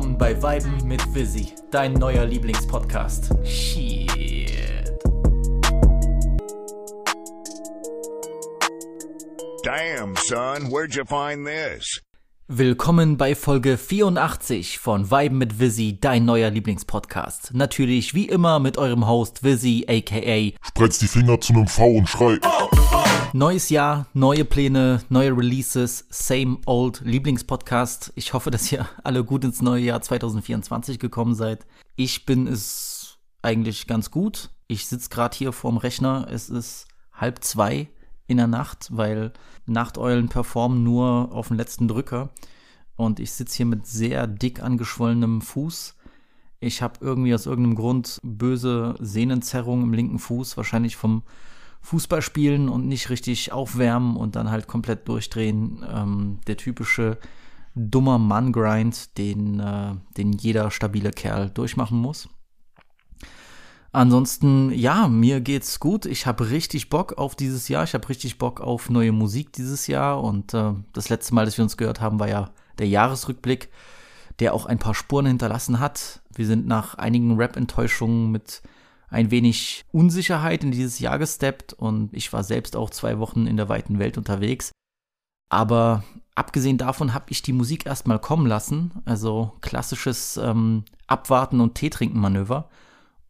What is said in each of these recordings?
willkommen bei Weiben mit Visi, dein neuer Lieblingspodcast. Shit. Damn, son, where'd you find this? Willkommen bei Folge 84 von Weiben mit Visi, dein neuer Lieblingspodcast. Natürlich wie immer mit eurem Host Visi, aka Spreiz die Finger zu einem V und schrei. Neues Jahr, neue Pläne, neue Releases, same old Lieblingspodcast. Ich hoffe, dass ihr alle gut ins neue Jahr 2024 gekommen seid. Ich bin es eigentlich ganz gut. Ich sitze gerade hier vorm Rechner. Es ist halb zwei in der Nacht, weil Nachteulen performen nur auf den letzten Drücker. Und ich sitze hier mit sehr dick angeschwollenem Fuß. Ich habe irgendwie aus irgendeinem Grund böse Sehnenzerrung im linken Fuß, wahrscheinlich vom Fußball spielen und nicht richtig aufwärmen und dann halt komplett durchdrehen. Ähm, der typische dummer Mann-Grind, den, äh, den jeder stabile Kerl durchmachen muss. Ansonsten, ja, mir geht's gut. Ich habe richtig Bock auf dieses Jahr. Ich habe richtig Bock auf neue Musik dieses Jahr. Und äh, das letzte Mal, dass wir uns gehört haben, war ja der Jahresrückblick, der auch ein paar Spuren hinterlassen hat. Wir sind nach einigen Rap-Enttäuschungen mit ein wenig Unsicherheit in dieses Jahr gesteppt und ich war selbst auch zwei Wochen in der weiten Welt unterwegs. Aber abgesehen davon habe ich die Musik erstmal kommen lassen, also klassisches ähm, Abwarten und Tee trinken Manöver.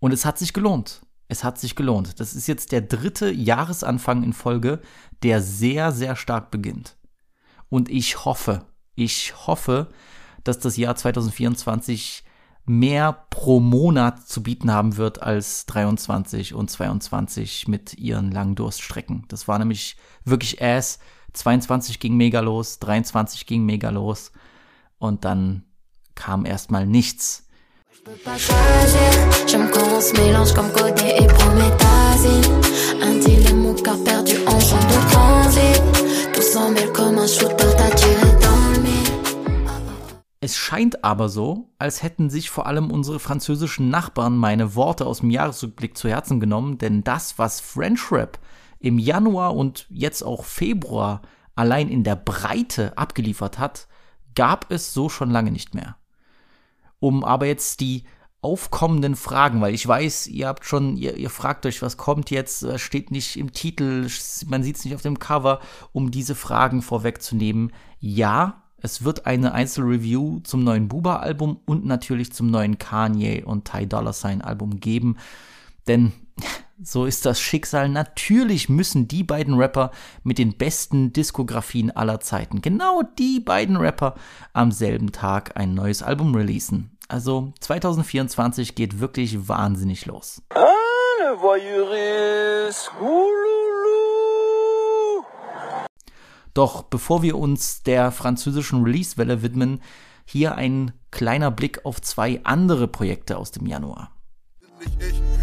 Und es hat sich gelohnt. Es hat sich gelohnt. Das ist jetzt der dritte Jahresanfang in Folge, der sehr, sehr stark beginnt. Und ich hoffe, ich hoffe, dass das Jahr 2024 mehr pro Monat zu bieten haben wird als 23 und 22 mit ihren langen Durststrecken. Das war nämlich wirklich ass. 22 ging mega los, 23 ging mega los und dann kam erstmal nichts. Je peux pas choisir, j'aime quand on se mélange comme Codé et Promethazine. Un dilemme. Es scheint aber so, als hätten sich vor allem unsere französischen Nachbarn meine Worte aus dem Jahresrückblick zu Herzen genommen, denn das, was French Rap im Januar und jetzt auch Februar allein in der Breite abgeliefert hat, gab es so schon lange nicht mehr. Um aber jetzt die aufkommenden Fragen, weil ich weiß, ihr habt schon, ihr, ihr fragt euch, was kommt jetzt, steht nicht im Titel, man sieht es nicht auf dem Cover, um diese Fragen vorwegzunehmen. Ja, es wird eine Einzelreview zum neuen Buba-Album und natürlich zum neuen Kanye und Ty Dolla Sign Album geben. Denn so ist das Schicksal. Natürlich müssen die beiden Rapper mit den besten Diskografien aller Zeiten, genau die beiden Rapper, am selben Tag ein neues Album releasen. Also 2024 geht wirklich wahnsinnig los. Ah, le voyeuriste. Doch bevor wir uns der französischen Release-Welle widmen, hier ein kleiner Blick auf zwei andere Projekte aus dem Januar.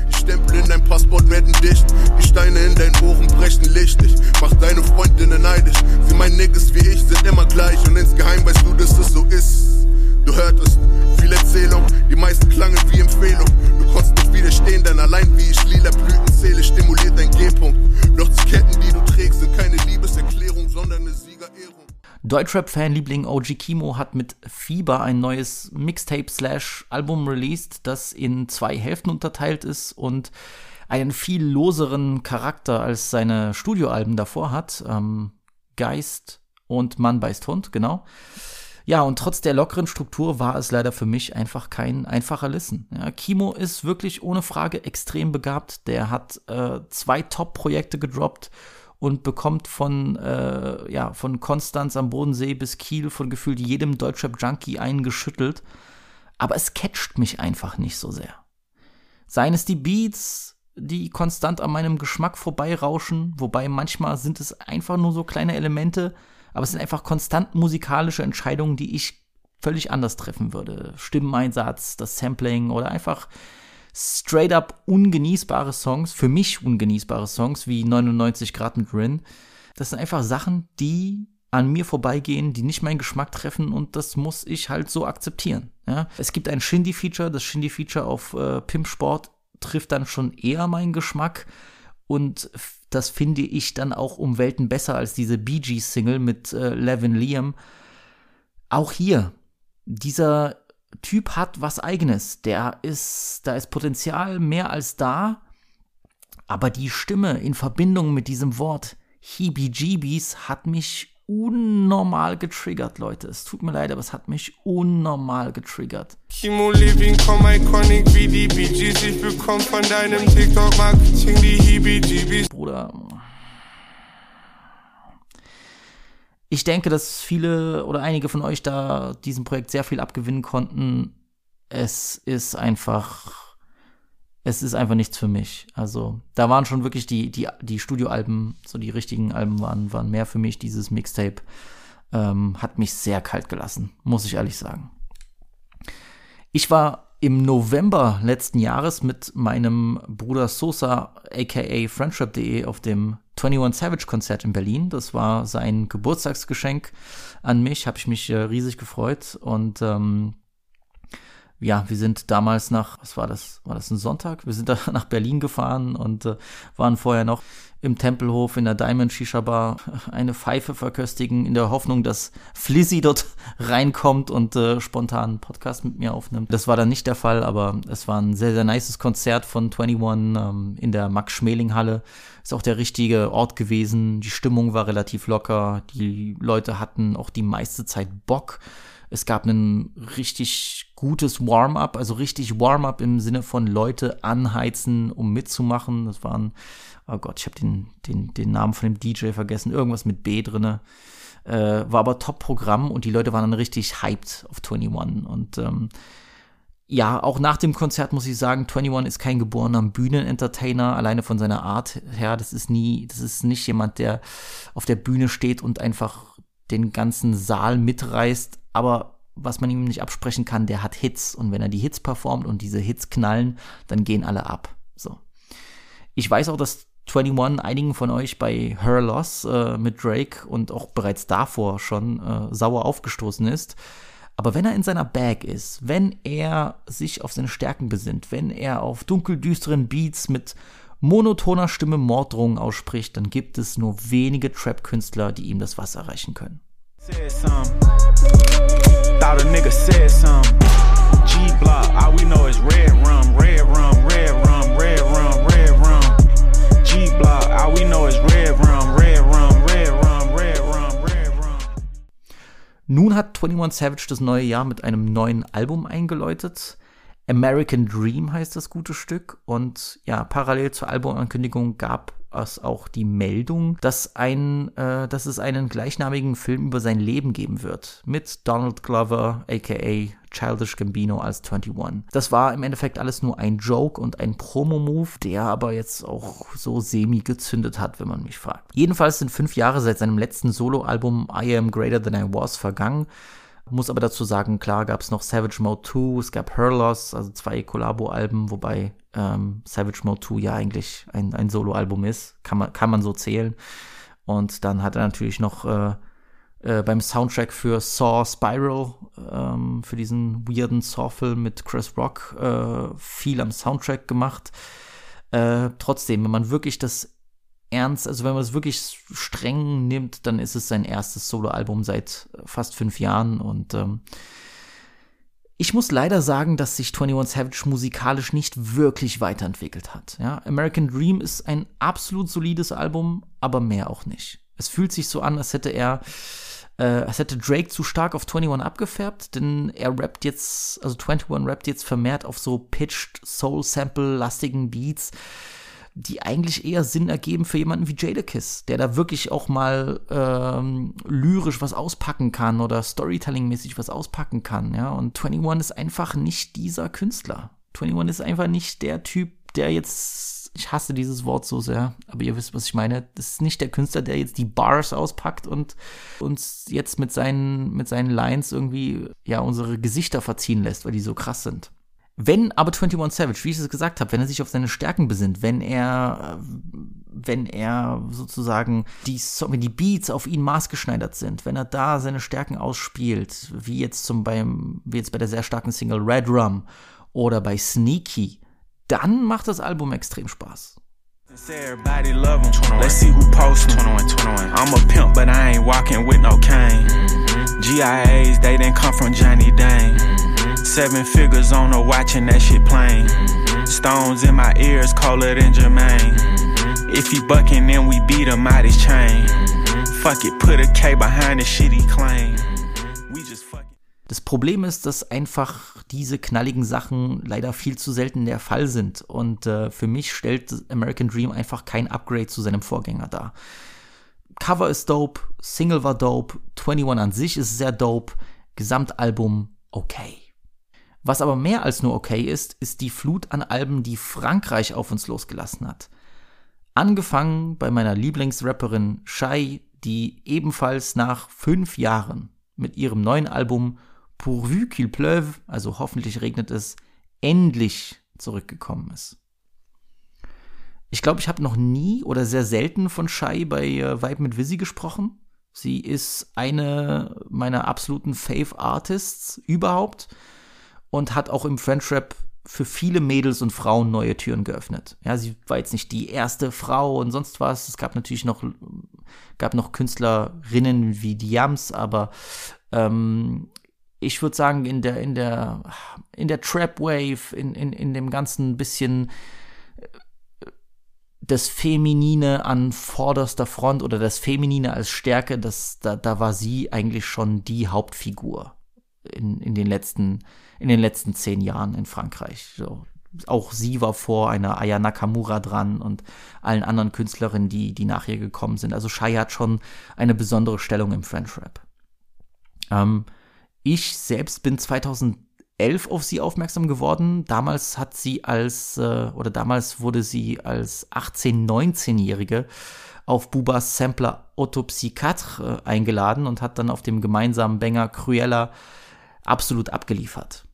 Die Stempel in dein Passport werden dicht. Die Steine in deinen Ohren brechen Licht. Ich mach deine Freundinnen neidisch. Sie meinen Niggas wie ich sind immer gleich. Und insgeheim weißt du, dass es so ist. Du hörtest viel Erzählung, die meisten klangen wie Empfehlung. Du konntest nicht widerstehen, denn allein wie ich lila Blüten zähle, stimuliert dein G-Punkt. Doch die Ketten, die du trägst, sind keine Liebeserklärung, sondern eine Siegerehrung. Deutschrap-Fanliebling OG Kimo hat mit Fieber ein neues Mixtape-Slash-Album released, das in zwei Hälften unterteilt ist und einen viel loseren Charakter als seine Studioalben davor hat. Ähm, Geist und Mann beißt Hund, genau. Ja, und trotz der lockeren Struktur war es leider für mich einfach kein einfacher Listen. Ja, Kimo ist wirklich ohne Frage extrem begabt. Der hat äh, zwei Top-Projekte gedroppt und bekommt von, äh, ja, von Konstanz am Bodensee bis Kiel von gefühlt jedem Deutschrap-Junkie eingeschüttelt. Aber es catcht mich einfach nicht so sehr. Seien es die Beats, die konstant an meinem Geschmack vorbeirauschen, wobei manchmal sind es einfach nur so kleine Elemente, aber es sind einfach konstant musikalische Entscheidungen, die ich völlig anders treffen würde. Stimmeneinsatz, das Sampling oder einfach straight up ungenießbare Songs, für mich ungenießbare Songs wie 99 Grad mit Rin. Das sind einfach Sachen, die an mir vorbeigehen, die nicht meinen Geschmack treffen und das muss ich halt so akzeptieren. Ja? Es gibt ein Shindy-Feature, das Shindy-Feature auf äh, Pimp Sport trifft dann schon eher meinen Geschmack und das finde ich dann auch um Welten besser als diese Bee Gees Single mit äh, Levin Liam. Auch hier, dieser Typ hat was eigenes. Der ist, da ist Potenzial mehr als da. Aber die Stimme in Verbindung mit diesem Wort Heebie-Jeebies hat mich unnormal getriggert, Leute. Es tut mir leid, aber es hat mich unnormal getriggert. Chemo Living, komm iconic wie die Bee Gees. Ich bekomm von deinem TikTok-Marketing die Heebie-Jeebies. Bruder. Ich denke, dass viele oder einige von euch da diesem Projekt sehr viel abgewinnen konnten. Es ist einfach es ist einfach nichts für mich. Also, da waren schon wirklich die, die, die Studioalben, so die richtigen Alben waren, waren mehr für mich. Dieses Mixtape ähm, hat mich sehr kalt gelassen, muss ich ehrlich sagen. Ich war im November letzten Jahres mit meinem Bruder Sosa, aka Friendship.de, auf dem 21 Savage Konzert in Berlin. Das war sein Geburtstagsgeschenk an mich, habe ich mich äh, riesig gefreut und ähm, ja, wir sind damals nach, was war das? War das ein Sonntag? Wir sind da nach Berlin gefahren und äh, waren vorher noch im Tempelhof in der Diamond Shisha Bar eine Pfeife verköstigen, in der Hoffnung, dass Flizzy dort reinkommt und äh, spontan einen Podcast mit mir aufnimmt. Das war dann nicht der Fall, aber es war ein sehr, sehr nices Konzert von 21 ähm, in der Max-Schmeling-Halle. Ist auch der richtige Ort gewesen. Die Stimmung war relativ locker. Die Leute hatten auch die meiste Zeit Bock. Es gab ein richtig gutes Warm-up, also richtig Warm-up im Sinne von Leute anheizen, um mitzumachen. Das waren, oh Gott, ich habe den, den, den Namen von dem DJ vergessen, irgendwas mit B drinne. Äh, war aber Top-Programm und die Leute waren dann richtig hyped auf 21. Und ähm, ja, auch nach dem Konzert muss ich sagen, 21 ist kein geborener Bühnenentertainer, alleine von seiner Art her. Das ist nie, das ist nicht jemand, der auf der Bühne steht und einfach den ganzen Saal mitreißt aber was man ihm nicht absprechen kann, der hat Hits und wenn er die Hits performt und diese Hits knallen, dann gehen alle ab. So. Ich weiß auch, dass 21 einigen von euch bei Her Loss äh, mit Drake und auch bereits davor schon äh, sauer aufgestoßen ist. Aber wenn er in seiner Bag ist, wenn er sich auf seine Stärken besinnt, wenn er auf dunkeldüsteren Beats mit monotoner Stimme Morddrohungen ausspricht, dann gibt es nur wenige Trap-Künstler, die ihm das Wasser reichen können. Said something. Thought a nigga said something. G block, all we know is Nun hat 21 Savage das neue Jahr mit einem neuen Album eingeläutet. American Dream heißt das gute Stück. Und ja, parallel zur Albumankündigung gab es auch die Meldung, dass, ein, äh, dass es einen gleichnamigen Film über sein Leben geben wird. Mit Donald Glover, aka Childish Gambino als 21. Das war im Endeffekt alles nur ein Joke und ein Promo-Move, der aber jetzt auch so semi gezündet hat, wenn man mich fragt. Jedenfalls sind fünf Jahre seit seinem letzten Solo-Album I Am Greater Than I Was vergangen. Muss aber dazu sagen, klar gab es noch Savage Mode 2, es gab Her Loss, also zwei Collabo-Alben, wobei ähm, Savage Mode 2 ja eigentlich ein, ein Solo-Album ist. Kann man, kann man so zählen. Und dann hat er natürlich noch äh, äh, beim Soundtrack für Saw Spiral, ähm, für diesen weirden Saw-Film mit Chris Rock, äh, viel am Soundtrack gemacht. Äh, trotzdem, wenn man wirklich das ernst, also wenn man es wirklich streng nimmt, dann ist es sein erstes Soloalbum seit fast fünf Jahren und ähm, ich muss leider sagen, dass sich 21 Savage musikalisch nicht wirklich weiterentwickelt hat. Ja? American Dream ist ein absolut solides Album, aber mehr auch nicht. Es fühlt sich so an, als hätte er, äh, als hätte Drake zu stark auf 21 abgefärbt, denn er rappt jetzt, also 21 rappt jetzt vermehrt auf so pitched, Soul-Sample-lastigen Beats die eigentlich eher Sinn ergeben für jemanden wie Jadakiss, der da wirklich auch mal ähm, lyrisch was auspacken kann oder Storytelling-mäßig was auspacken kann, ja. Und 21 ist einfach nicht dieser Künstler. 21 ist einfach nicht der Typ, der jetzt, ich hasse dieses Wort so sehr, aber ihr wisst, was ich meine. Das ist nicht der Künstler, der jetzt die Bars auspackt und uns jetzt mit seinen, mit seinen Lines irgendwie, ja, unsere Gesichter verziehen lässt, weil die so krass sind. Wenn aber 21 Savage, wie ich es gesagt habe, wenn er sich auf seine Stärken besinnt, wenn er, wenn er sozusagen die, wenn die Beats auf ihn maßgeschneidert sind, wenn er da seine Stärken ausspielt, wie jetzt zum beim, wie jetzt bei der sehr starken Single Red Rum oder bei Sneaky, dann macht das Album extrem Spaß. Everybody love him. Let's see who posts 21, 21. I'm a pimp, but I ain't walking with no cane. Mm -hmm. GIAs, they didn't come from Johnny Dane. Mm -hmm. Seven figures on a watch and that shit plain. Stones in my ears, colder than Jermaine. If he bucking, then we beat him out his chain. Fuck it, put a K behind the shit he claim. We just fucking. Das Problem ist, dass einfach diese knalligen Sachen leider viel zu selten der Fall sind. Und äh, für mich stellt American Dream einfach kein Upgrade zu seinem Vorgänger dar. Cover ist dope, Single war dope, 21 an sich ist sehr dope, Gesamtalbum okay. Was aber mehr als nur okay ist, ist die Flut an Alben, die Frankreich auf uns losgelassen hat. Angefangen bei meiner Lieblingsrapperin Shai, die ebenfalls nach fünf Jahren mit ihrem neuen Album Pourvu qu'il pleuve, also hoffentlich regnet es, endlich zurückgekommen ist. Ich glaube, ich habe noch nie oder sehr selten von Shai bei äh, Vibe mit Vizzy gesprochen. Sie ist eine meiner absoluten Fave Artists überhaupt und hat auch im French Rap für viele Mädels und Frauen neue Türen geöffnet. Ja, sie war jetzt nicht die erste Frau und sonst was. Es gab natürlich noch, gab noch Künstlerinnen wie Diams, aber ähm, ich würde sagen, in der, in der, in der Trap Wave, in, in, in dem ganzen bisschen äh, das Feminine an vorderster Front oder das Feminine als Stärke, das, da, da war sie eigentlich schon die Hauptfigur in, in, den letzten, in den letzten zehn Jahren in Frankreich. So. Auch sie war vor einer Aya Nakamura dran und allen anderen Künstlerinnen, die, die nach ihr gekommen sind. Also Shai hat schon eine besondere Stellung im French Rap. Ähm, ich selbst bin 2011 auf sie aufmerksam geworden. Damals hat sie als, äh, oder damals wurde sie als 18-, 19-Jährige auf Bubas Sampler Autopsie 4 äh, eingeladen und hat dann auf dem gemeinsamen Banger Cruella absolut abgeliefert.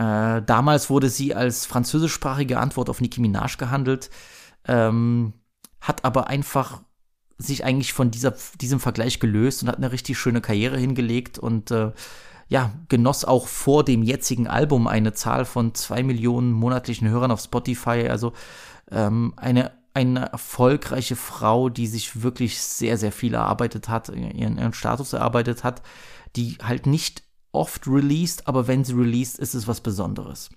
Äh, damals wurde sie als französischsprachige Antwort auf Nicki Minaj gehandelt, ähm, hat aber einfach sich eigentlich von dieser, diesem Vergleich gelöst und hat eine richtig schöne Karriere hingelegt und äh, ja, genoss auch vor dem jetzigen Album eine Zahl von zwei Millionen monatlichen Hörern auf Spotify. Also ähm, eine, eine erfolgreiche Frau, die sich wirklich sehr, sehr viel erarbeitet hat, ihren, ihren Status erarbeitet hat, die halt nicht oft released, aber wenn sie released, ist es was Besonderes.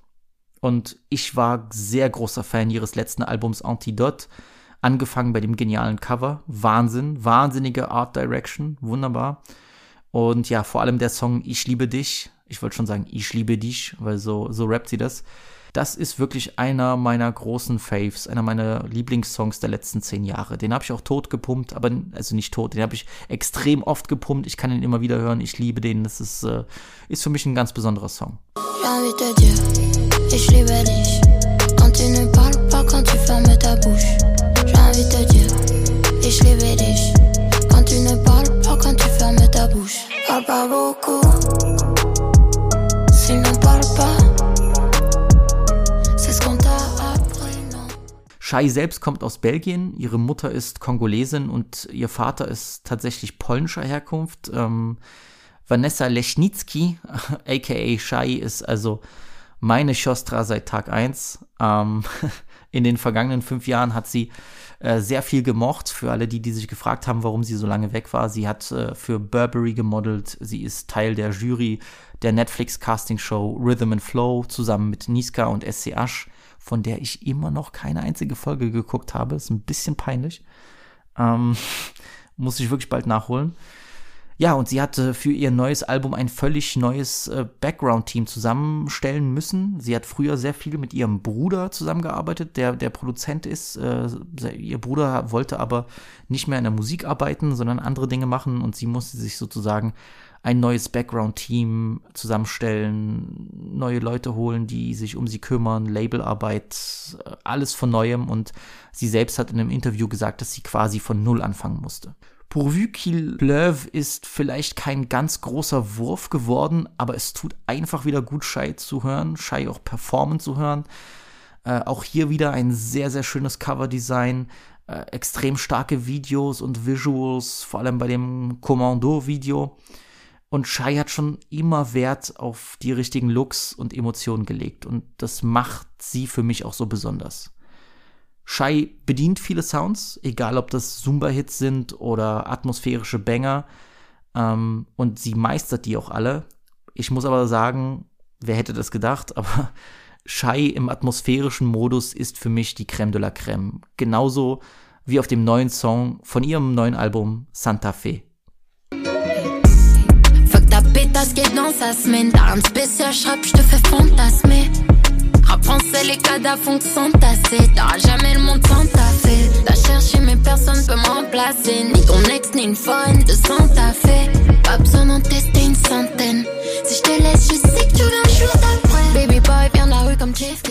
Und ich war sehr großer Fan ihres letzten Albums Antidote, angefangen bei dem genialen Cover. Wahnsinn, wahnsinnige Art Direction, wunderbar. Und ja, vor allem der Song Ich liebe dich. Ich wollte schon sagen, ich liebe dich, weil so, so rappt sie das. Das ist wirklich einer meiner großen Faves, einer meiner Lieblingssongs der letzten zehn Jahre. Den habe ich auch tot gepumpt, aber also nicht tot, den habe ich extrem oft gepumpt. Ich kann ihn immer wieder hören. Ich liebe den. Das ist, äh, ist für mich ein ganz besonderer Song. Ich liebe dich. Quand tu ne parles pas, quand tu fermes ta bouche. J'ai envie de te dire, ich liebe dich. Quand tu ne parles pas, quand tu fermes ta bouche. Parle pas beaucoup. S'ils n'en parlent pas, c'est ce qu'on t'a appris, non? Shai selbst kommt aus Belgien, ihre Mutter ist Kongolesin und ihr Vater ist tatsächlich polnischer Herkunft. Ähm, Vanessa Leschnicki, aka Shai, ist also meine Siostra seit Tag 1. Ähm, in den vergangenen fünf Jahren hat sie äh, sehr viel gemocht. Für alle, die, die sich gefragt haben, warum sie so lange weg war. Sie hat äh, für Burberry gemodelt. Sie ist Teil der Jury der Netflix-Casting-Show Rhythm and Flow zusammen mit Niska und SCH, von der ich immer noch keine einzige Folge geguckt habe. Ist ein bisschen peinlich. Ähm, muss ich wirklich bald nachholen. Ja, und sie hatte für ihr neues Album ein völlig neues äh, Background-Team zusammenstellen müssen. Sie hat früher sehr viel mit ihrem Bruder zusammengearbeitet, der der Produzent ist. Äh, ihr Bruder wollte aber nicht mehr in der Musik arbeiten, sondern andere Dinge machen und sie musste sich sozusagen ein neues Background-Team zusammenstellen, neue Leute holen, die sich um sie kümmern, Labelarbeit, äh, alles von neuem. Und sie selbst hat in einem Interview gesagt, dass sie quasi von Null anfangen musste. Pourvu qu'il pleuve ist vielleicht kein ganz großer Wurf geworden, aber es tut einfach wieder gut, Shai zu hören, Shai auch performen zu hören. Äh, auch hier wieder ein sehr, sehr schönes Coverdesign, äh, extrem starke Videos und Visuals, vor allem bei dem Commando-Video. Und Shai hat schon immer Wert auf die richtigen Looks und Emotionen gelegt. Und das macht sie für mich auch so besonders. Shai bedient viele Sounds, egal ob das Zumba-Hits sind oder atmosphärische Banger. Ähm, und sie meistert die auch alle. Ich muss aber sagen, wer hätte das gedacht, aber Shai im atmosphärischen Modus ist für mich die Crème de la Crème. Genauso wie auf dem neuen Song von ihrem neuen Album Santa Fe. Fuck ta pétasse qui est dans sa semaine. T'as rien de spécial, j'rappe, j'te fais Rap français, les cadavres que s'entasser. T'auras jamais le monde sans taffer. T'as cherché, mais personne peut me remplacer. Ni ton ex, ni une foraine de Santa Fe. Pas besoin d'en tester une centaine. Si je te laisse, je sais que tu viens le jour d'après. Baby boy, viens la rue comme Keef.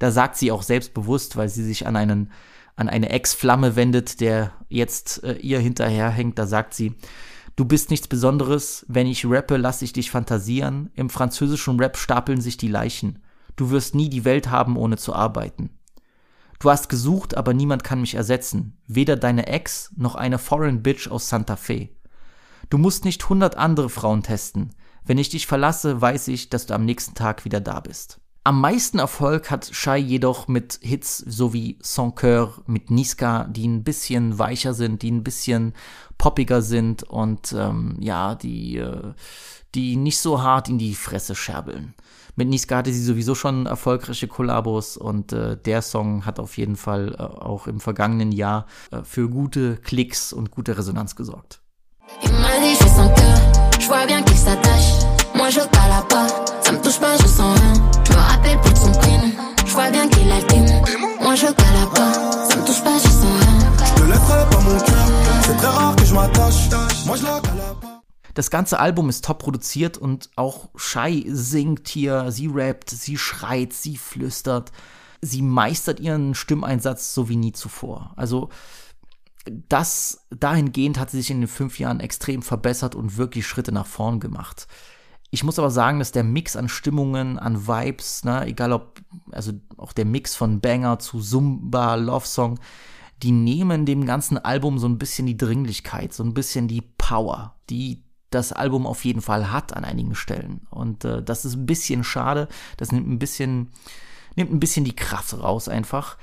Da sagt sie auch selbstbewusst, weil sie sich an einen an eine Ex-Flamme wendet, der jetzt äh, ihr hinterherhängt. Da sagt sie, du bist nichts Besonderes. Wenn ich rappe, lass ich dich fantasieren. Im französischen Rap stapeln sich die Leichen. Du wirst nie die Welt haben, ohne zu arbeiten. Du hast gesucht, aber niemand kann mich ersetzen. Weder deine Ex noch eine Foreign Bitch aus Santa Fe. Du musst nicht hundert andere Frauen testen. Wenn ich dich verlasse, weiß ich, dass du am nächsten Tag wieder da bist. Am meisten Erfolg hat Shai jedoch mit Hits so wie Sans Coeur, mit Niska, die ein bisschen weicher sind, die ein bisschen poppiger sind und ähm, ja, die, äh, die nicht so hart in die Fresse scherbeln. Mit Niska hatte sie sowieso schon erfolgreiche Kollabos und äh, der Song hat auf jeden Fall äh, auch im vergangenen Jahr äh, für gute Klicks und gute Resonanz gesorgt. Das ganze Album ist top produziert und auch Shai singt hier, sie rappt, sie schreit, sie flüstert. Sie meistert ihren Stimmeinsatz so wie nie zuvor. Also das dahingehend hat sie sich in den fünf Jahren extrem verbessert und wirklich Schritte nach vorn gemacht. Ich muss aber sagen, dass der Mix an Stimmungen, an Vibes, ne, egal ob, also auch der Mix von Banger zu Zumba, Love Song, die nehmen dem ganzen Album so ein bisschen die Dringlichkeit, so ein bisschen die Power, die das Album auf jeden Fall hat an einigen Stellen. Und äh, das ist ein bisschen schade. Das nimmt ein bisschen, nimmt ein bisschen die Kraft raus einfach.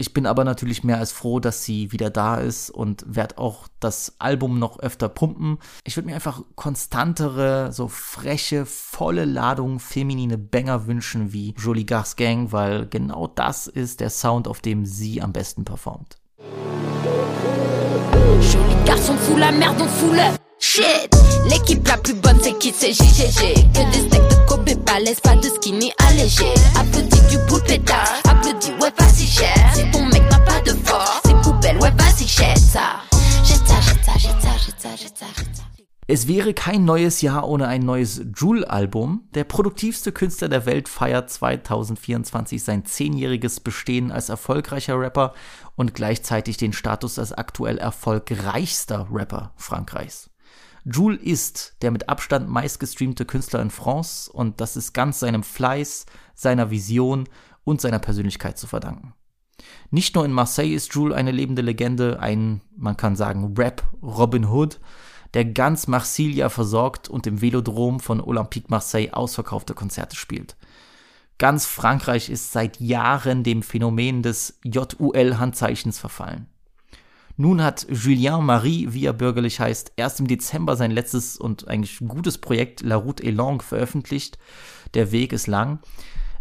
Ich bin aber natürlich mehr als froh, dass sie wieder da ist und werde auch das Album noch öfter pumpen. Ich würde mir einfach konstantere, so freche, volle Ladung feminine Banger wünschen wie Jolie Gars Gang, weil genau das ist der Sound, auf dem sie am besten performt. Joli garçon fout la merde, on fout shit. L'équipe la plus bonne, c'est qui c'est JGG. Que des steaks de Kobe balèze, pas de skinny allégé. Applaudis du bout pétard, applaudis, ouais, pas si cher. Si ton mec n'a pas de force, c'est poubelle, ouais, vas-y, jette ça. Es wäre kein neues Jahr ohne ein neues Jule-Album. Der produktivste Künstler der Welt feiert 2024 sein zehnjähriges Bestehen als erfolgreicher Rapper und gleichzeitig den Status als aktuell erfolgreichster Rapper Frankreichs. Jule ist der mit Abstand meistgestreamte Künstler in France und das ist ganz seinem Fleiß, seiner Vision und seiner Persönlichkeit zu verdanken. Nicht nur in Marseille ist Jule eine lebende Legende, ein, man kann sagen, Rap Robin Hood, der ganz Marsilia versorgt und im Velodrom von Olympique Marseille ausverkaufte Konzerte spielt. Ganz Frankreich ist seit Jahren dem Phänomen des JUL-Handzeichens verfallen. Nun hat Julien Marie, wie er bürgerlich heißt, erst im Dezember sein letztes und eigentlich gutes Projekt La Route est longue veröffentlicht. Der Weg ist lang.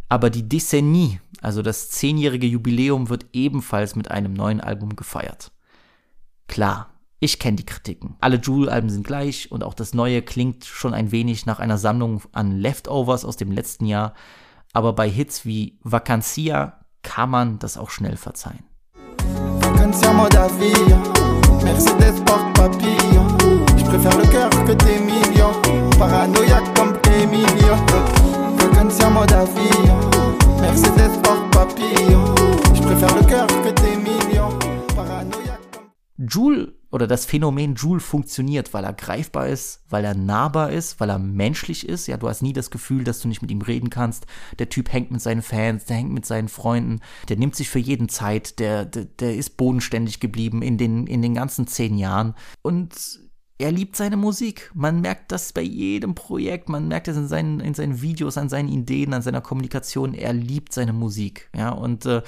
Aber die Décennie, also das zehnjährige Jubiläum, wird ebenfalls mit einem neuen Album gefeiert. Klar, ich kenne die Kritiken. Alle Jewel-Alben sind gleich und auch das neue klingt schon ein wenig nach einer Sammlung an Leftovers aus dem letzten Jahr. Aber bei Hits wie Vacancia kann man das auch schnell verzeihen. Vacancia mode avion, Mercedes porte papillon. Je préfère le cœur que tes millions. Paranoïaque comme Emilio. Vacancia mode avion, Mercedes porte papillon. Je préfère le cœur que tes millions. Paranoïaque comme Joule oder das Phänomen Joule funktioniert, weil er greifbar ist, weil er nahbar ist, weil er menschlich ist. Ja, du hast nie das Gefühl, dass du nicht mit ihm reden kannst. Der Typ hängt mit seinen Fans, der hängt mit seinen Freunden, der nimmt sich für jeden Zeit, der, der, der ist bodenständig geblieben in den, in den ganzen zehn Jahren. Und er liebt seine Musik. Man merkt das bei jedem Projekt, man merkt es in seinen, in seinen Videos, an seinen Ideen, an seiner Kommunikation. Er liebt seine Musik. Ja, und äh,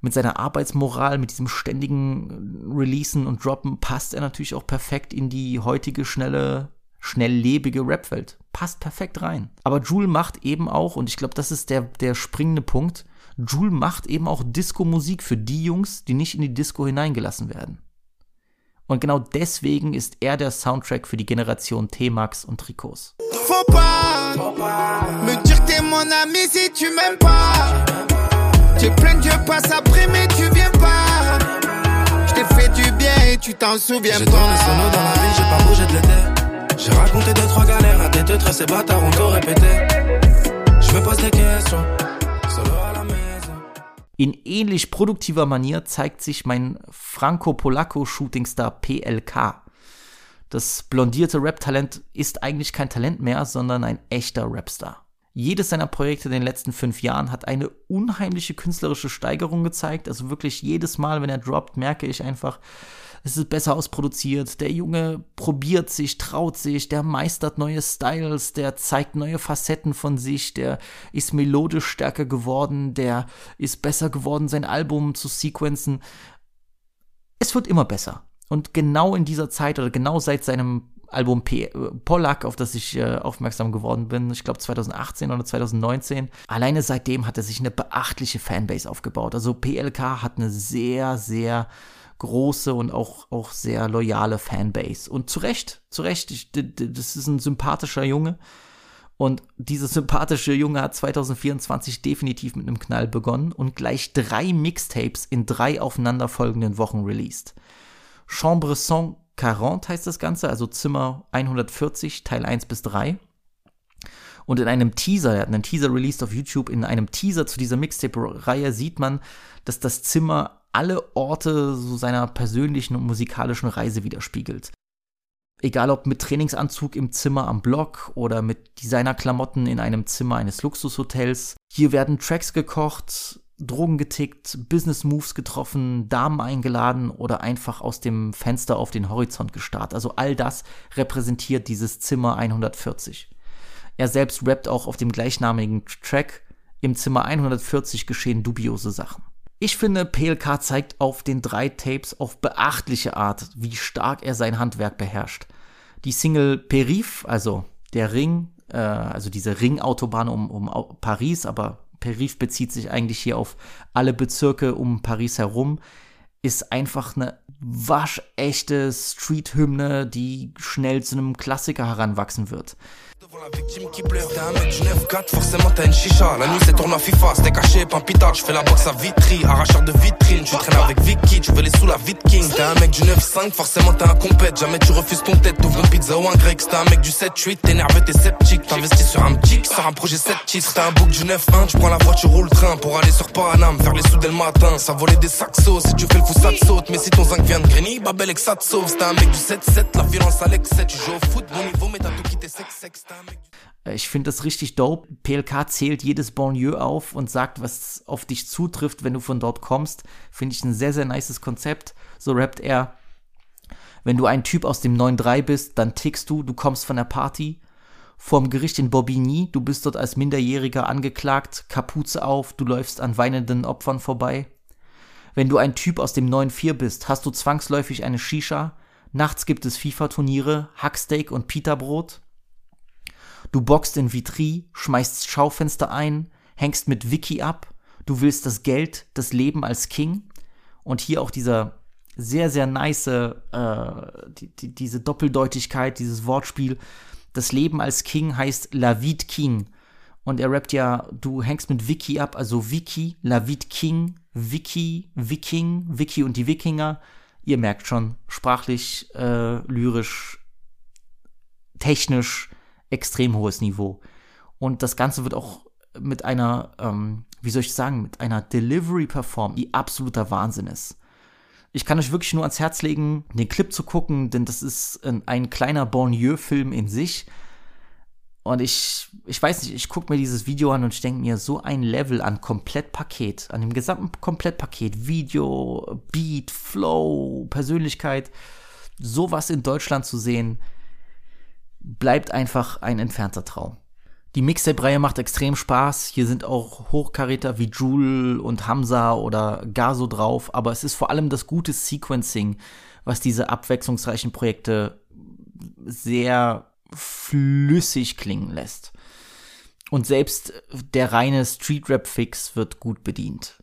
mit seiner Arbeitsmoral, mit diesem ständigen Releasen und Droppen passt er natürlich auch perfekt in die heutige schnelle, schnelllebige Rapwelt. Passt perfekt rein. Aber Jule macht eben auch, und ich glaube, das ist der, der springende Punkt, Jule macht eben auch Disco-Musik für die Jungs, die nicht in die Disco hineingelassen werden. Und genau deswegen ist er der Soundtrack für die Generation T-Max und Trikots. Faut pas me dire que t'es mon ami si tu m'aimes pas. Tu plein je passe après, mais tu viens pas. Je t'ai fait du bien et tu t'en souviens J'ai pas. tourné solo dans la vie, j'ai pas bougé de l'été. J'ai raconté deux, trois galères à des deux, très ces bâtards ont tout répété. Je me pose des questions. In ähnlich produktiver Manier zeigt sich mein Franco-Polacco-Shootingstar PLK. Das blondierte Rap-Talent ist eigentlich kein Talent mehr, sondern ein echter Rapstar. Jedes seiner Projekte in den letzten fünf Jahren hat eine unheimliche künstlerische Steigerung gezeigt. Also wirklich jedes Mal, wenn er droppt, merke ich einfach, es ist besser ausproduziert. Der Junge probiert sich, traut sich, der meistert neue Styles, der zeigt neue Facetten von sich, der ist melodisch stärker geworden, der ist besser geworden, sein Album zu sequenzen. Es wird immer besser. Und genau in dieser Zeit oder genau seit seinem Album P äh, Pollack, auf das ich äh, aufmerksam geworden bin, ich glaube 2018 oder 2019, alleine seitdem hat er sich eine beachtliche Fanbase aufgebaut. Also PLK hat eine sehr, sehr große und auch, auch sehr loyale Fanbase. Und zu Recht, zu Recht, ich, das ist ein sympathischer Junge. Und dieser sympathische Junge hat 2024 definitiv mit einem Knall begonnen und gleich drei Mixtapes in drei aufeinanderfolgenden Wochen released. Chambre 140 heißt das Ganze, also Zimmer 140, Teil 1 bis 3. Und in einem Teaser, er hat einen Teaser released auf YouTube, in einem Teaser zu dieser Mixtape-Reihe sieht man, dass das Zimmer alle Orte so seiner persönlichen und musikalischen Reise widerspiegelt. Egal ob mit Trainingsanzug im Zimmer am Block oder mit Designerklamotten in einem Zimmer eines Luxushotels. Hier werden Tracks gekocht, Drogen getickt, Business Moves getroffen, Damen eingeladen oder einfach aus dem Fenster auf den Horizont gestarrt. Also all das repräsentiert dieses Zimmer 140. Er selbst rappt auch auf dem gleichnamigen Track. Im Zimmer 140 geschehen dubiose Sachen. Ich finde, PLK zeigt auf den drei Tapes auf beachtliche Art, wie stark er sein Handwerk beherrscht. Die Single Perif, also der Ring, äh, also diese Ringautobahn um, um Paris, aber Perif bezieht sich eigentlich hier auf alle Bezirke um Paris herum, ist einfach eine waschechte Street-Hymne, die schnell zu einem Klassiker heranwachsen wird. La victime qui pleure, t'es un mec du 9-4, forcément t'as une chicha. La nuit c'est tournoi FIFA, c'était caché, pitard. Je fais la boxe à Vitry, arracheur de vitrine. Tu traînes avec Vicky, tu veux les sous la vite king. T'es un mec du 9-5, forcément t'es un compète. Jamais tu refuses ton tête, t'ouvres une pizza ou un grec. T'es un mec du 7-8, t'es nerveux, t'es sceptique. T'investis sur un petit, sur un projet 7 titres. T'as un book du 9-1, tu prends la voiture ou le train pour aller sur Paname, faire les sous dès le matin. Ça volait des saxos, si tu fais le fou ça te saute. Mais si ton zinc vient de Grigny, Babel et que ça te sauve. T'es un mec du 7-7, la violence à l'excès. Tu joues au foot, bon niveau, mais t'as tout quitté sex-sex. T'es Äh, Ich finde das richtig dope. PLK zählt jedes Banlieue auf und sagt, was auf dich zutrifft, wenn du von dort kommst. Finde ich ein sehr, sehr nices Konzept. So rappt er. Wenn du ein Typ aus dem 9-3 bist, dann tickst du, du kommst von der Party. Vorm Gericht in Bobigny, du bist dort als Minderjähriger angeklagt, Kapuze auf, du läufst an weinenden Opfern vorbei. Wenn du ein Typ aus dem 9-4 bist, hast du zwangsläufig eine Shisha. Nachts gibt es FIFA-Turniere, Hacksteak und Pita-Brot. Du boxst in Vitry, schmeißt Schaufenster ein, hängst mit Vicky ab, du willst das Geld, das Leben als King. Und hier auch dieser sehr, sehr nice, äh, die, die, diese Doppeldeutigkeit, dieses Wortspiel. Das Leben als King heißt La Vie King. Und er rappt ja, du hängst mit Vicky ab, also Vicky, La Vie King, Vicky, Viking, Vicky und die Wikinger. Ihr merkt schon, sprachlich, äh, lyrisch, technisch extrem hohes Niveau. Und das Ganze wird auch mit einer, ähm, wie soll ich sagen, mit einer Delivery performt, die absoluter Wahnsinn ist. Ich kann euch wirklich nur ans Herz legen, den Clip zu gucken, denn das ist ein, ein kleiner Banlieue-Film in sich. Und ich, ich weiß nicht, ich gucke mir dieses Video an und ich denke mir, so ein Level an Komplettpaket, an dem gesamten Komplettpaket, Video, Beat, Flow, Persönlichkeit, sowas in Deutschland zu sehen, bleibt einfach ein entfernter Traum. Die Mixtape-Reihe macht extrem Spaß. Hier sind auch Hochkaräter wie Jule und Hamza oder Gaso drauf, aber es ist vor allem das gute Sequencing, was diese abwechslungsreichen Projekte sehr flüssig klingen lässt. Und selbst der reine Street-Rap-Fix wird gut bedient.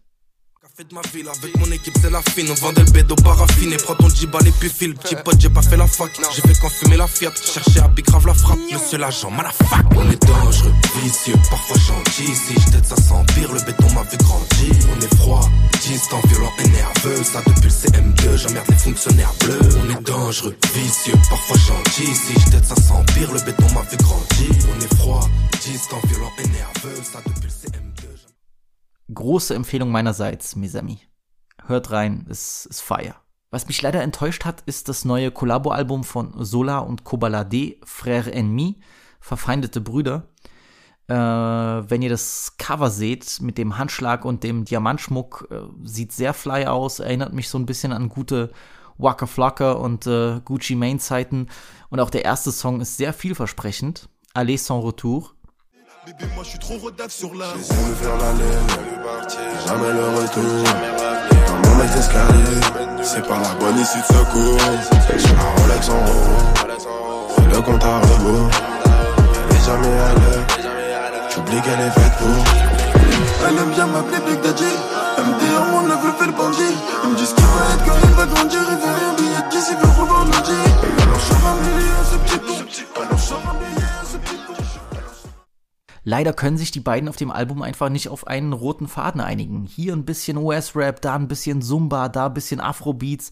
Fais de ma ville avec mon équipe, c'est la fine. On vendait le bédo paraffiné. Prends ton djibal et puis file. Petit pote, j'ai pas fait la fac. J'ai fait fumer la Fiat. Chercher à grave la frappe. Monsieur l'agent, fac. On est dangereux, vicieux, parfois gentil. Si j't'aide, ça s'empire. Le béton m'a fait grandir. On est froid, distant, violent et nerveux. Ça depuis le CM2, j'emmerde les fonctionnaires bleus. On est dangereux, vicieux, parfois gentil. Si j't'aide, ça s'empire. Le béton m'a fait grandir. On est froid, distant, violent et nerveux. Ça depuis le CM2. Große Empfehlung meinerseits, Misami. Hört rein, es ist fire. Was mich leider enttäuscht hat, ist das neue Collabo-Album von Sola und Kobalade, Frère Ennemi, Verfeindete Brüder. Äh, wenn ihr das Cover seht mit dem Handschlag und dem Diamantschmuck, äh, sieht sehr fly aus, erinnert mich so ein bisschen an gute Waka Flocka und äh, Gucci Mane Zeiten. Und auch der erste Song ist sehr vielversprechend. Allez sans retour. Bébé, moi je suis trop rodave sur la. J'ai voulu faire l'aller, jamais le retour. Dans mon mec d'escalier, c'est pas la bonne issue de secours. J'ai la Rolex en haut, c'est le compte à rebours. Elle est jamais à l'heure, j'oublie qu'elle est faite pour. Elle aime bien m'appeler Big Daddy. Elle me dit, oh mon neveu fait le bandit. Ils me disent qu'il va être quand il va grandir. Il veut rien billet d'ici, il veut revendre lundi. Alors je un ce petit peu. Alors je sors Leider können sich die beiden auf dem Album einfach nicht auf einen roten Faden einigen. Hier ein bisschen US-Rap, da ein bisschen Zumba, da ein bisschen Afrobeats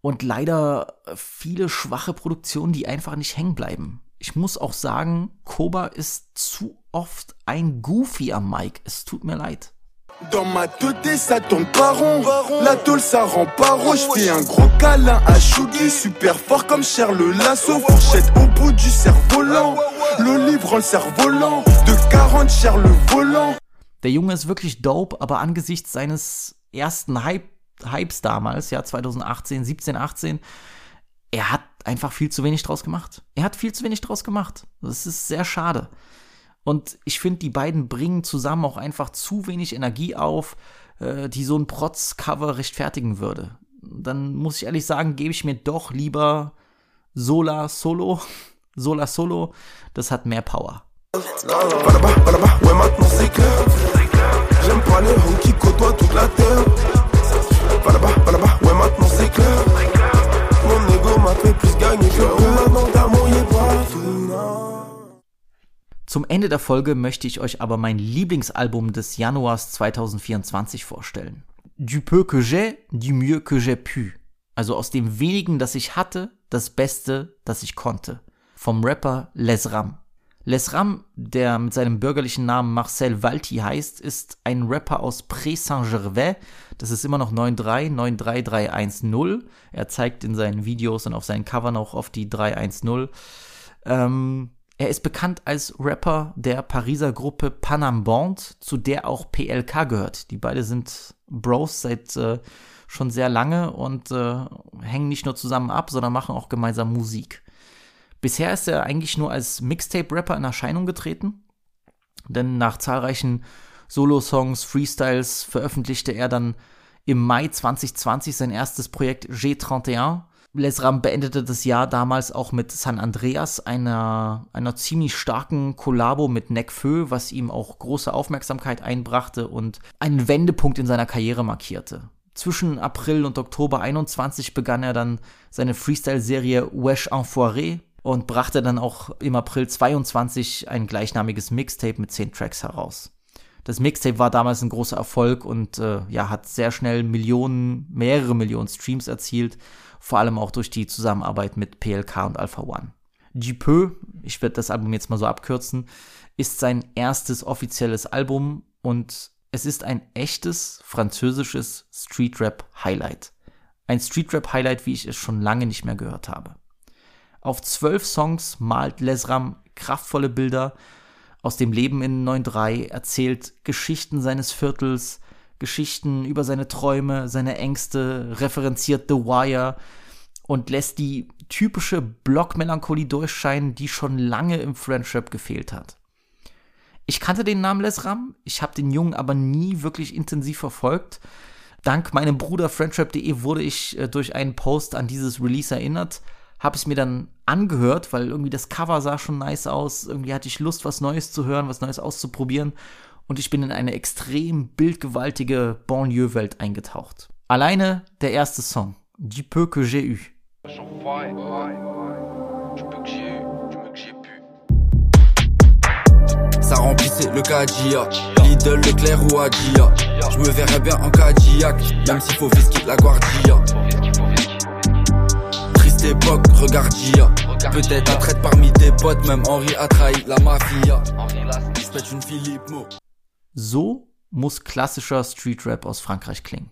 und leider viele schwache Produktionen, die einfach nicht hängen bleiben. Ich muss auch sagen, Koba ist zu oft ein Goofy am Mic. Es tut mir leid. Dans ma tête, ça tourne pas rond. La tôle, ça rend pas rond. Je fais un gros câlin à Shugi. Super fort comme Cher le lasso. Fourchette au bout du cerf-volant. L'olive rend le cerf-volant. De 40 Cher le volant. Der Junge ist wirklich dope, aber angesichts seines ersten Hype, Hypes damals, ja 2018, 17, 18, er hat einfach viel zu wenig draus gemacht. Er hat viel zu wenig draus gemacht. Das ist sehr schade. Und ich finde, die beiden bringen zusammen auch einfach zu wenig Energie auf, äh, die so ein Protz-Cover rechtfertigen würde. Dann muss ich ehrlich sagen, gebe ich mir doch lieber Sola Solo. Sola Solo, das hat mehr Power. Mon ego m'a fait plus gagner que zum Ende der Folge möchte ich euch aber mein Lieblingsalbum des Januars 2024 vorstellen. Du peu que j'ai, du mieux que j'ai pu. Also aus dem wenigen, das ich hatte, das Beste, das ich konnte. Vom Rapper Les Ram. Les Ram, der mit seinem bürgerlichen Namen Marcel Valti heißt, ist ein Rapper aus Pré-Saint-Gervais. Das ist immer noch 93, 93310. Er zeigt in seinen Videos und auf seinen Covern auch oft die 310. Ähm, er ist bekannt als Rapper der Pariser Gruppe Panam Bond, zu der auch PLK gehört. Die beide sind Bros seit äh, schon sehr lange und äh, hängen nicht nur zusammen ab, sondern machen auch gemeinsam Musik. Bisher ist er eigentlich nur als Mixtape-Rapper in Erscheinung getreten, denn nach zahlreichen Solo-Songs, Freestyles veröffentlichte er dann im Mai 2020 sein erstes Projekt G31 Lesram beendete das Jahr damals auch mit San Andreas, einer, einer ziemlich starken Kollabo mit Nekfeu, was ihm auch große Aufmerksamkeit einbrachte und einen Wendepunkt in seiner Karriere markierte. Zwischen April und Oktober 21 begann er dann seine Freestyle-Serie Wesh Enfoiré und brachte dann auch im April 22 ein gleichnamiges Mixtape mit zehn Tracks heraus. Das Mixtape war damals ein großer Erfolg und äh, ja, hat sehr schnell Millionen, mehrere Millionen Streams erzielt vor allem auch durch die Zusammenarbeit mit PLK und Alpha One. Peu, ich werde das Album jetzt mal so abkürzen, ist sein erstes offizielles Album und es ist ein echtes französisches Streetrap Highlight. Ein Streetrap Highlight, wie ich es schon lange nicht mehr gehört habe. Auf zwölf Songs malt Lesram kraftvolle Bilder aus dem Leben in 9.3, erzählt Geschichten seines Viertels, Geschichten über seine Träume, seine Ängste, referenziert The Wire und lässt die typische Blockmelancholie durchscheinen, die schon lange im Friendship gefehlt hat. Ich kannte den Namen Lesram, ich habe den Jungen aber nie wirklich intensiv verfolgt. Dank meinem Bruder friendship.de wurde ich äh, durch einen Post an dieses Release erinnert, habe es mir dann angehört, weil irgendwie das Cover sah schon nice aus, irgendwie hatte ich Lust, was Neues zu hören, was Neues auszuprobieren und ich bin in eine extrem bildgewaltige Banlieue-Welt eingetaucht. Alleine der erste Song, Du peu que j'ai eu. Ça remplissait le Kadia Lidl, Leclerc ou Adia. Je me verrais bien en Cadillac Même s'il faut visquer la Guardia. Triste époque, regarde Gia. Peut-être un traite parmi tes potes Même Henri a trahi la mafia. Je pète une Philippe Mo So muss klassischer Street Rap aus Frankreich klingen.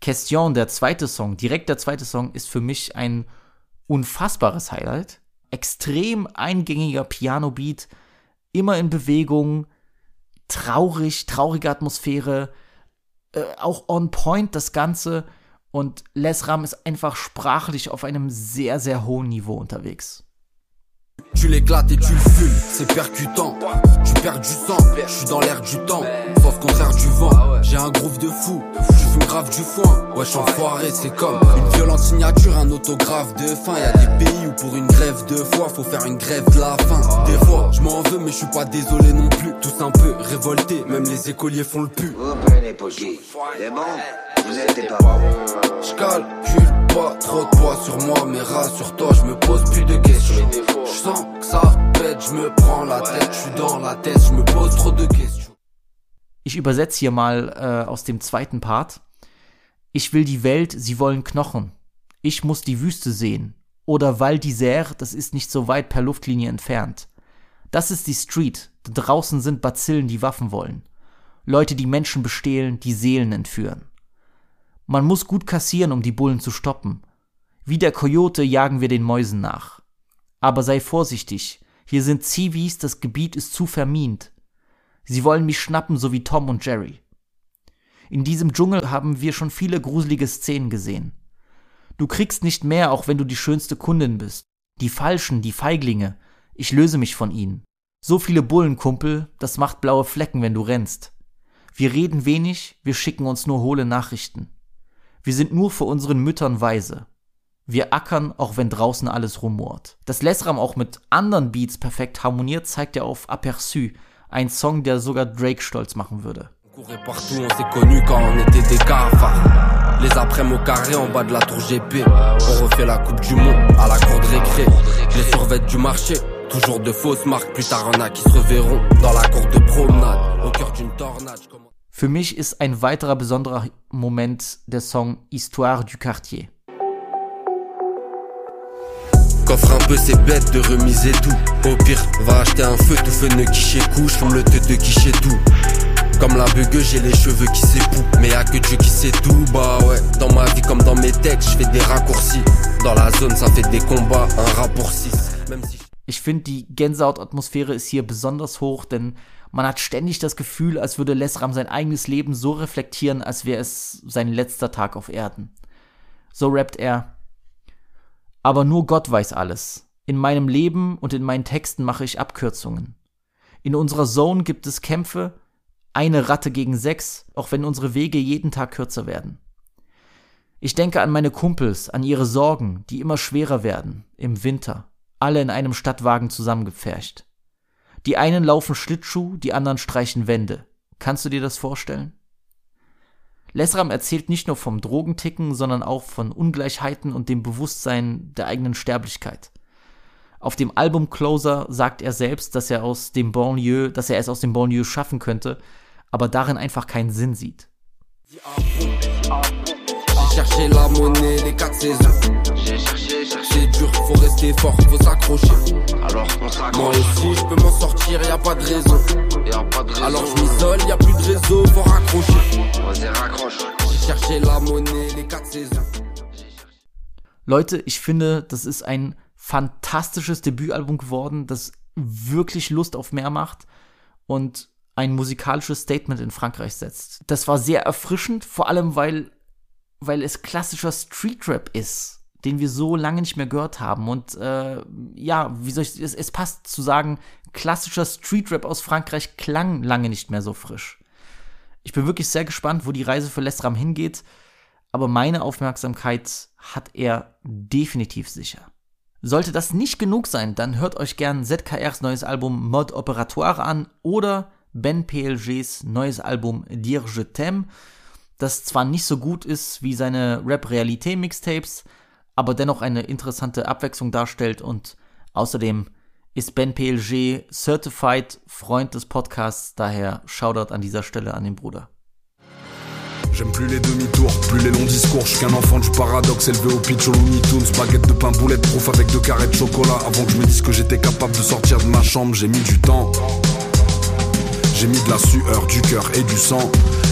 Question, der zweite Song, direkt der zweite Song, ist für mich ein unfassbares Highlight. Extrem eingängiger Piano-Beat, immer in Bewegung, traurig, traurige Atmosphäre, äh, auch on point das Ganze. Und Les Ram ist einfach sprachlich auf einem sehr, sehr hohen Niveau unterwegs. Tu l'éclates et tu le fumes, c'est percutant. Tu perds du sang, je suis dans l'air du temps. Sauf contraire du vent, j'ai un groove de fou. Je fume grave du foin. Wesh enfoiré, c'est comme une violente signature, un autographe de fin. Y a des pays où pour une grève de foi, faut faire une grève de la faim. Des fois, je m'en veux, mais je suis pas désolé non plus. Tous un peu révoltés, même les écoliers font le pu. Vous êtes parents. Je calcule pas trop de poids sur moi, mais rassure-toi, je me pose plus de questions. Je sens que ça pète, je me prends la tête, je suis dans la tête, je me pose trop de questions. Ich übersetze hier mal äh, aus dem zweiten Part. Ich will die Welt, sie wollen Knochen. Ich muss die Wüste sehen. Oder Val d'Isère, das ist nicht so weit per Luftlinie entfernt. Das ist die Street. Da draußen sind Bazillen, die Waffen wollen. Leute, die Menschen bestehlen, die Seelen entführen. Man muss gut kassieren, um die Bullen zu stoppen. Wie der Kojote jagen wir den Mäusen nach. Aber sei vorsichtig, hier sind Zivis, das Gebiet ist zu vermint. Sie wollen mich schnappen, so wie Tom und Jerry. In diesem Dschungel haben wir schon viele gruselige Szenen gesehen. Du kriegst nicht mehr, auch wenn du die schönste Kundin bist. Die Falschen, die Feiglinge, ich löse mich von ihnen. So viele Bullen, Kumpel, das macht blaue Flecken, wenn du rennst. Wir reden wenig, wir schicken uns nur hohle Nachrichten. Wir sind nur für unseren Müttern weise. Wir ackern, auch wenn draußen alles rumort. Dass Lesram auch mit anderen Beats perfekt harmoniert, zeigt er auf Aperçu, ein Song, der sogar Drake stolz machen würde. Les après-midi au carré en bas de la tour GP. On refait la Coupe du Monde à la cour de récré. Les survêtes du marché, toujours de fausses marques. Plus tard, on a qui se reverront dans la cour de promenade. Au cœur d'une tornade. Für mich ist ein weiterer besonderer Moment der Song Histoire du Quartier. Coffre un peu c'est bête de remiser tout. Au pire, va acheter un feu, tout feu ne quiché couche, fume le te de quiché tout. Comme la bugueux, j'ai les cheveux qui s'épouent. Mais y'a que Dieu qui sait tout, bah ouais. Dans ma vie comme dans mes textes, je fais des raccourcis. Dans la zone, ça fait des combats, un. Même si Ich finde, die Gänsehaut-Atmosphäre ist hier besonders hoch, denn man hat ständig das Gefühl, als würde Lesram sein eigenes Leben so reflektieren, als wäre es sein letzter Tag auf Erden. So rappt er. Aber nur Gott weiß alles. In meinem Leben und in meinen Texten mache ich Abkürzungen. In unserer Zone gibt es Kämpfe, eine Ratte gegen sechs, auch wenn unsere Wege jeden Tag kürzer werden. Ich denke an meine Kumpels, an ihre Sorgen, die immer schwerer werden, im Winter, alle in einem Stadtwagen zusammengepfercht. Die einen laufen Schlittschuh, die anderen streichen Wände. Kannst du dir das vorstellen? Lesram erzählt nicht nur vom Drogenticken, sondern auch von Ungleichheiten und dem Bewusstsein der eigenen Sterblichkeit. Auf dem Album Closer sagt er selbst, dass er aus dem Banlieue, dass er es aus dem Banlieue schaffen könnte, aber darin einfach keinen Sinn sieht. J'ai cherché la monnaie, les quatre saisons. C'est dur, faut rester fort, faut s'accrocher. Alors on Moi s'accroche. aussi, je peux m'en sortir, y a pas de raison. Y a pas de raison. Alors je m'isole, y a plus de réseau, faut raccrocher. Vas-y, raccroche. J'ai cherché la monnaie, les quatre saisons. Leute, ich finde, das ist ein fantastisches Debütalbum geworden, das wirklich Lust auf mehr macht und ein musikalisches Statement in Frankreich setzt. Das war sehr erfrischend, vor allem weil, weil es klassischer Streetrap ist. den wir so lange nicht mehr gehört haben. Und äh, ja, wie soll ich es, es passt zu sagen, klassischer Streetrap aus Frankreich klang lange nicht mehr so frisch. Ich bin wirklich sehr gespannt, wo die Reise für Lesram hingeht, aber meine Aufmerksamkeit hat er definitiv sicher. Sollte das nicht genug sein, dann hört euch gern ZKRs neues Album Mode Operatoire an oder Ben PLGs neues Album Dire Je t'aime, das zwar nicht so gut ist wie seine Rap-Realité-Mixtapes, aber dennoch eine interessante Abwechslung darstellt und außerdem ist Ben PLG Certified Freund des Podcasts, daher Shoutout an dieser Stelle an den Bruder. J'aime plus les demi-tours, plus les longs discours. Je qu'un enfant du paradoxe, élevé au pitch au Looney Tunes. Baguette de pain, boulette proof avec deux carrés de chocolat. Avant que je me dise que j'étais capable de sortir de ma chambre, j'ai mis du temps. J'ai mis de la sueur, du cœur et du sang.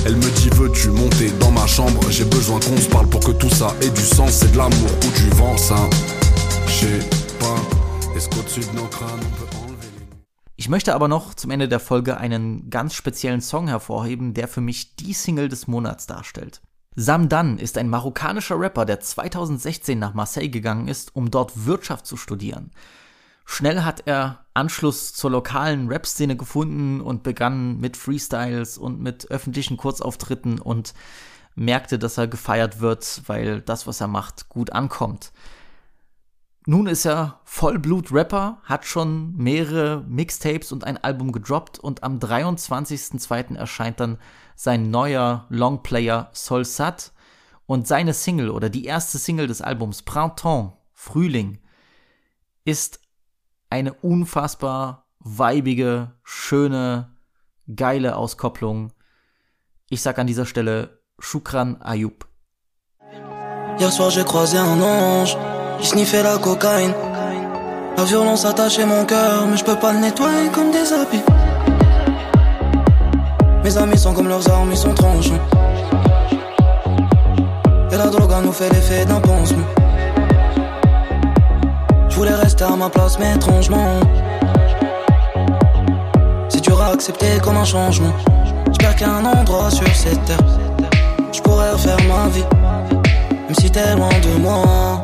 Elle me dit veux-tu monter dans ma chambre J'ai besoin qu'on se parle pour que tout ça ait du sens. C'est de l'amour ou du vent, ça. Je sais pas. Est-ce qu'au-dessus de nos crânes on peut Ich möchte aber noch zum Ende der Folge einen ganz speziellen Song hervorheben, der für mich die Single des Monats darstellt. Sam Dan ist ein marokkanischer Rapper, der 2016 nach Marseille gegangen ist, um dort Wirtschaft zu studieren. Schnell hat er Anschluss zur lokalen Rap-Szene gefunden und begann mit Freestyles und mit öffentlichen Kurzauftritten und merkte, dass er gefeiert wird, weil das, was er macht, gut ankommt. Nun ist er Vollblut-Rapper, hat schon mehrere Mixtapes und ein Album gedroppt und am 23.02. erscheint dann sein neuer Longplayer Solsat und seine Single oder die erste Single des Albums Printemps, Frühling, ist eine unfassbar weibige, schöne, geile Auskopplung. Ich sag an dieser Stelle Shukran Ayub. Hier soir j'ai croisé un ange J'ai sniffé la cocaïne. La violence attachait mon cœur, mais je peux pas le nettoyer comme des habits. Mes amis sont comme leurs armes, ils sont tranchants. Et la drogue nous fait l'effet d'un pansement. Voulais rester à ma place, mais étrangement. Si tu auras accepté comme un changement, j'espère qu'il endroit sur cette terre. Je pourrais refaire ma vie, même si t'es loin de moi.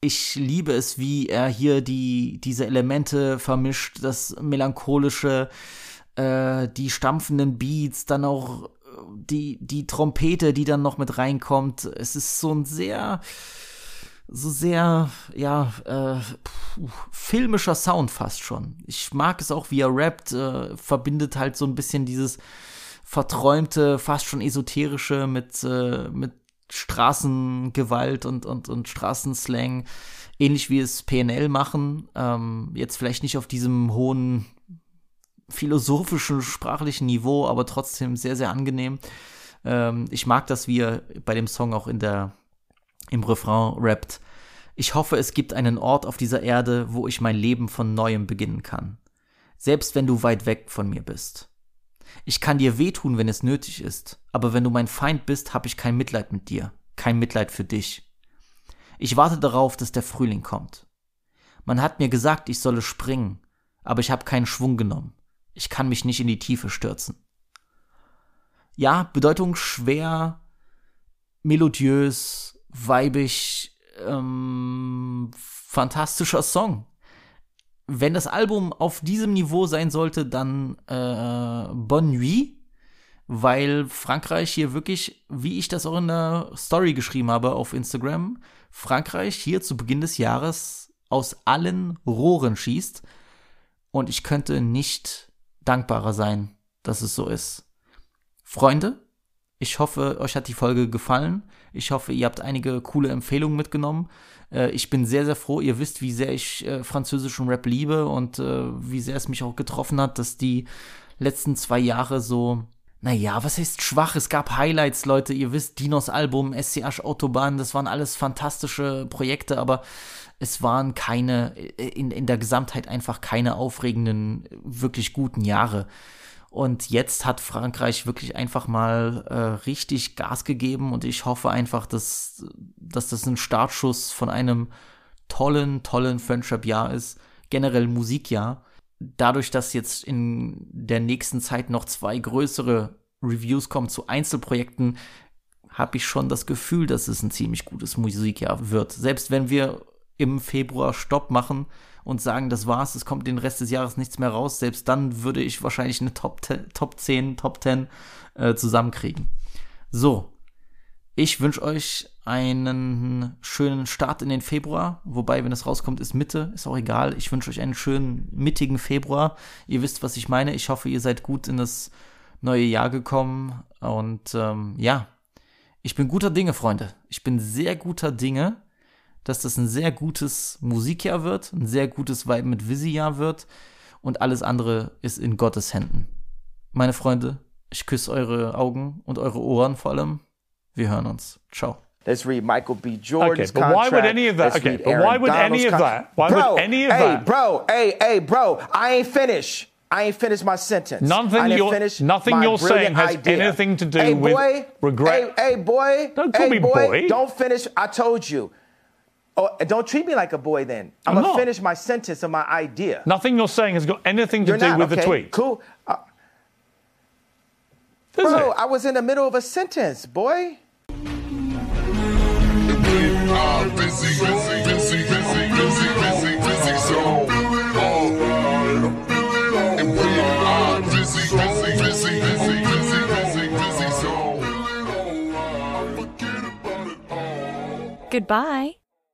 Ich liebe es, wie er hier die, diese Elemente vermischt, das melancholische, äh, die stampfenden Beats, dann auch äh, die, die Trompete, die dann noch mit reinkommt. Es ist so ein sehr, so sehr, ja, äh, puh, filmischer Sound fast schon. Ich mag es auch, wie er rappt, äh, verbindet halt so ein bisschen dieses verträumte, fast schon esoterische mit, äh, mit Straßengewalt und, und, und Straßenslang, ähnlich wie es PNL machen. Ähm, jetzt vielleicht nicht auf diesem hohen philosophischen, sprachlichen Niveau, aber trotzdem sehr, sehr angenehm. Ähm, ich mag das, wie er bei dem Song auch in der, im Refrain rappt. Ich hoffe, es gibt einen Ort auf dieser Erde, wo ich mein Leben von neuem beginnen kann. Selbst wenn du weit weg von mir bist. Ich kann dir wehtun, wenn es nötig ist, aber wenn du mein Feind bist, habe ich kein Mitleid mit dir, kein Mitleid für dich. Ich warte darauf, dass der Frühling kommt. Man hat mir gesagt, ich solle springen, aber ich habe keinen Schwung genommen. Ich kann mich nicht in die Tiefe stürzen. Ja, Bedeutung schwer, melodiös, weibig, ähm, fantastischer Song wenn das Album auf diesem Niveau sein sollte, dann äh, Bonne Nuit, weil Frankreich hier wirklich, wie ich das auch in der Story geschrieben habe auf Instagram, Frankreich hier zu Beginn des Jahres aus allen Rohren schießt. Und ich könnte nicht dankbarer sein, dass es so ist. Freunde, ich hoffe, euch hat die Folge gefallen. Ich hoffe, ihr habt einige coole Empfehlungen mitgenommen. Äh, ich bin sehr, sehr froh. Ihr wisst, wie sehr ich äh, französischen Rap liebe und äh, wie sehr es mich auch getroffen hat, dass die letzten zwei Jahre so, naja, was heißt schwach? Es gab Highlights, Leute. Ihr wisst, Dinos Album, SCH Autobahn, das waren alles fantastische Projekte, aber es waren keine, äh, in, in der Gesamtheit einfach keine aufregenden, wirklich guten Jahre. Und jetzt hat Frankreich wirklich einfach mal äh, richtig Gas gegeben und ich hoffe einfach, dass, dass das ein Startschuss von einem tollen, tollen Friendship-Jahr ist, generell Musikjahr. Dadurch, dass jetzt in der nächsten Zeit noch zwei größere Reviews kommen zu Einzelprojekten, habe ich schon das Gefühl, dass es ein ziemlich gutes Musikjahr wird. Selbst wenn wir im Februar Stopp machen und sagen, das war's, es kommt den Rest des Jahres nichts mehr raus, selbst dann würde ich wahrscheinlich eine Top 10, Top 10, Top 10 äh, zusammenkriegen. So, ich wünsche euch einen schönen Start in den Februar. Wobei, wenn es rauskommt, ist Mitte. Ist auch egal. Ich wünsche euch einen schönen mittigen Februar. Ihr wisst, was ich meine. Ich hoffe, ihr seid gut in das neue Jahr gekommen. Und ähm, ja, ich bin guter Dinge, Freunde. Ich bin sehr guter Dinge, dass das ein sehr gutes Musikjahr wird, ein sehr gutes Vibe mit Visi-Jahr wird. Und alles andere ist in Gottes Händen. Meine Freunde, ich küsse eure Augen und eure Ohren vor allem. Wir hören uns. Ciao. Let's read Michael B. Jordan's Okay, but why would contract. any of that- Let's okay, but why would any of that- why would bro, any of hey, that- bro, hey, hey, bro, I ain't finished. I ain't finished my sentence. Nothing you're- finish nothing you're saying has idea. anything to do hey, with boy, regret. Hey, hey, boy. Don't call hey, me boy, boy. Don't finish. I told you. Oh, don't treat me like a boy then. I'm, I'm gonna not. finish my sentence of my idea. Nothing you're saying has got anything to You're do not, with the tweet. Cool. Uh, bro, it? I was in the middle of a sentence, boy. Goodbye.